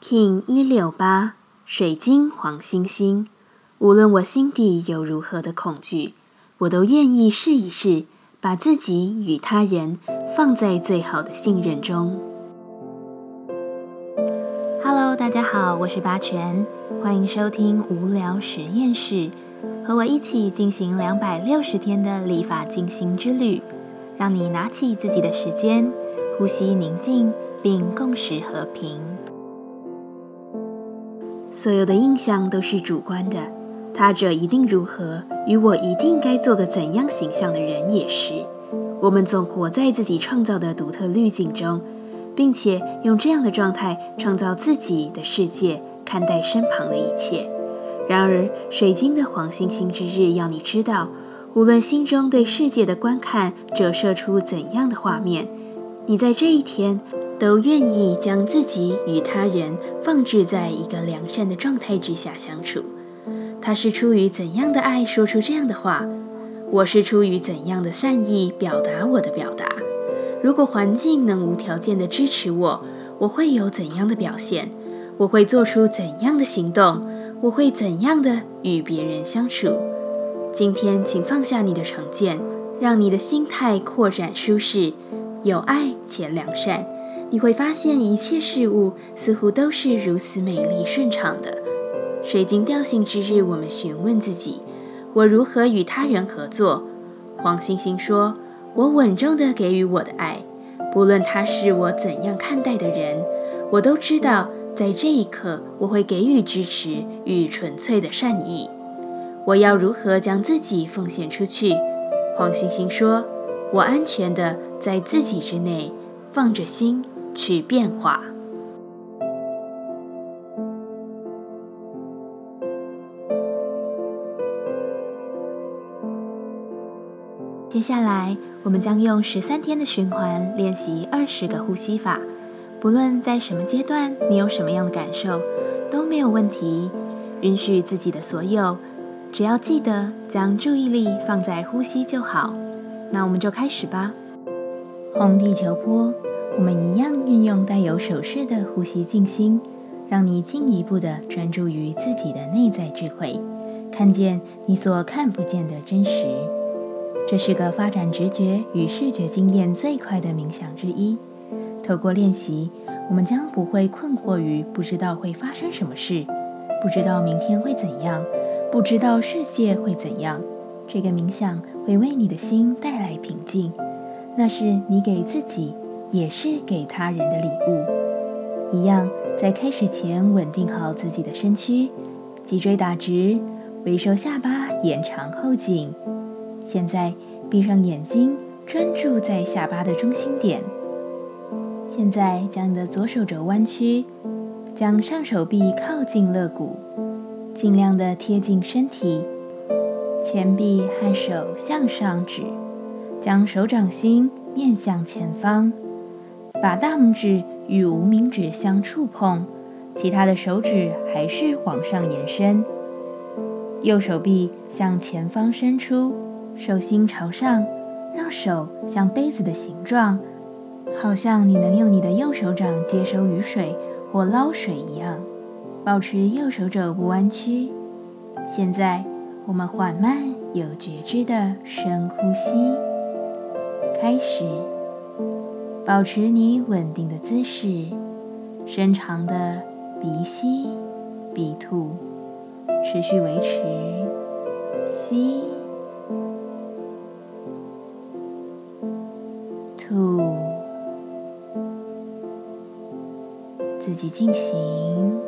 King 一六八水晶黄星星，无论我心底有如何的恐惧，我都愿意试一试，把自己与他人放在最好的信任中。Hello，大家好，我是八全，欢迎收听无聊实验室，和我一起进行两百六十天的立法进行之旅，让你拿起自己的时间，呼吸宁静，并共识和平。所有的印象都是主观的，他者一定如何，与我一定该做个怎样形象的人也是。我们总活在自己创造的独特滤镜中，并且用这样的状态创造自己的世界，看待身旁的一切。然而，水晶的黄星星之日要你知道，无论心中对世界的观看折射出怎样的画面，你在这一天。都愿意将自己与他人放置在一个良善的状态之下相处。他是出于怎样的爱说出这样的话？我是出于怎样的善意表达我的表达？如果环境能无条件的支持我，我会有怎样的表现？我会做出怎样的行动？我会怎样的与别人相处？今天，请放下你的成见，让你的心态扩展舒适，有爱且良善。你会发现一切事物似乎都是如此美丽顺畅的。水晶调性之日，我们询问自己：我如何与他人合作？黄星星说：我稳重地给予我的爱，不论他是我怎样看待的人，我都知道在这一刻我会给予支持与纯粹的善意。我要如何将自己奉献出去？黄星星说：我安全地在自己之内，放着心。去变化。接下来，我们将用十三天的循环练习二十个呼吸法。不论在什么阶段，你有什么样的感受，都没有问题。允许自己的所有，只要记得将注意力放在呼吸就好。那我们就开始吧。红地球波。我们一样运用带有手势的呼吸静心，让你进一步的专注于自己的内在智慧，看见你所看不见的真实。这是个发展直觉与视觉经验最快的冥想之一。透过练习，我们将不会困惑于不知道会发生什么事，不知道明天会怎样，不知道世界会怎样。这个冥想会为你的心带来平静，那是你给自己。也是给他人的礼物。一样，在开始前稳定好自己的身躯，脊椎打直，微收下巴，延长后颈。现在闭上眼睛，专注在下巴的中心点。现在将你的左手肘弯曲，将上手臂靠近肋骨，尽量的贴近身体。前臂和手向上指，将手掌心面向前方。把大拇指与无名指相触碰，其他的手指还是往上延伸。右手臂向前方伸出，手心朝上，让手像杯子的形状，好像你能用你的右手掌接收雨水或捞水一样。保持右手肘不弯曲。现在，我们缓慢有觉知的深呼吸，开始。保持你稳定的姿势，伸长的鼻吸、鼻吐，持续维持。吸、吐，自己进行。